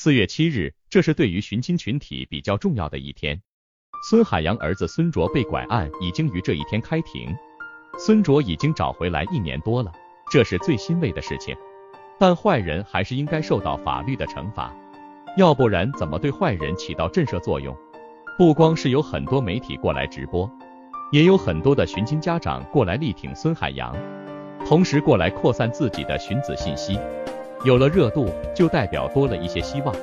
四月七日，这是对于寻亲群体比较重要的一天。孙海洋儿子孙卓被拐案已经于这一天开庭，孙卓已经找回来一年多了，这是最欣慰的事情。但坏人还是应该受到法律的惩罚，要不然怎么对坏人起到震慑作用？不光是有很多媒体过来直播，也有很多的寻亲家长过来力挺孙海洋，同时过来扩散自己的寻子信息。有了热度，就代表多了一些希望。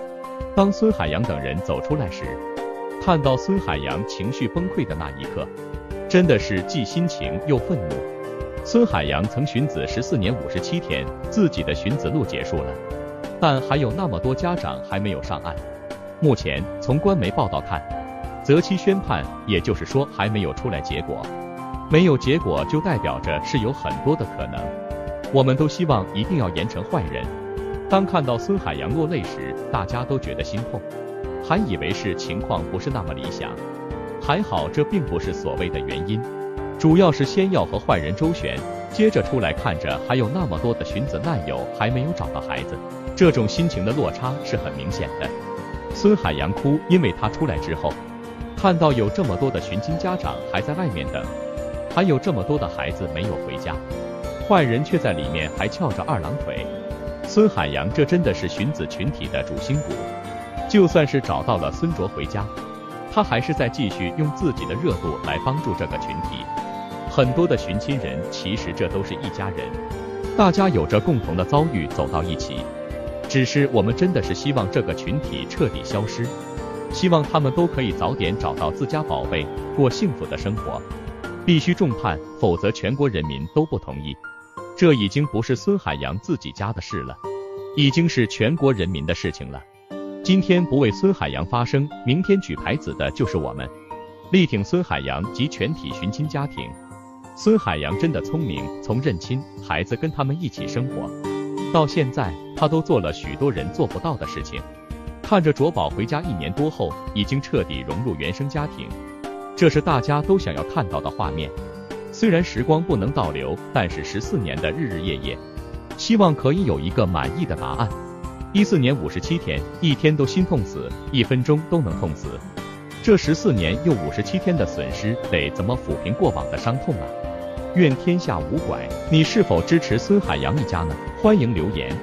当孙海洋等人走出来时，看到孙海洋情绪崩溃的那一刻，真的是既心情又愤怒。孙海洋曾寻子十四年五十七天，自己的寻子路结束了，但还有那么多家长还没有上岸。目前从官媒报道看，择期宣判，也就是说还没有出来结果。没有结果就代表着是有很多的可能。我们都希望一定要严惩坏人。当看到孙海洋落泪时，大家都觉得心痛，还以为是情况不是那么理想。还好这并不是所谓的原因，主要是先要和坏人周旋，接着出来看着还有那么多的寻子难友还没有找到孩子，这种心情的落差是很明显的。孙海洋哭，因为他出来之后，看到有这么多的寻亲家长还在外面等，还有这么多的孩子没有回家，坏人却在里面还翘着二郎腿。孙海洋，这真的是寻子群体的主心骨。就算是找到了孙卓回家，他还是在继续用自己的热度来帮助这个群体。很多的寻亲人，其实这都是一家人，大家有着共同的遭遇，走到一起。只是我们真的是希望这个群体彻底消失，希望他们都可以早点找到自家宝贝，过幸福的生活。必须重判，否则全国人民都不同意。这已经不是孙海洋自己家的事了，已经是全国人民的事情了。今天不为孙海洋发声，明天举牌子的就是我们，力挺孙海洋及全体寻亲家庭。孙海洋真的聪明，从认亲孩子跟他们一起生活，到现在他都做了许多人做不到的事情。看着卓宝回家一年多后，已经彻底融入原生家庭，这是大家都想要看到的画面。虽然时光不能倒流，但是十四年的日日夜夜，希望可以有一个满意的答案。一四年五十七天，一天都心痛死，一分钟都能痛死。这十四年又五十七天的损失，得怎么抚平过往的伤痛啊？愿天下无拐，你是否支持孙海洋一家呢？欢迎留言。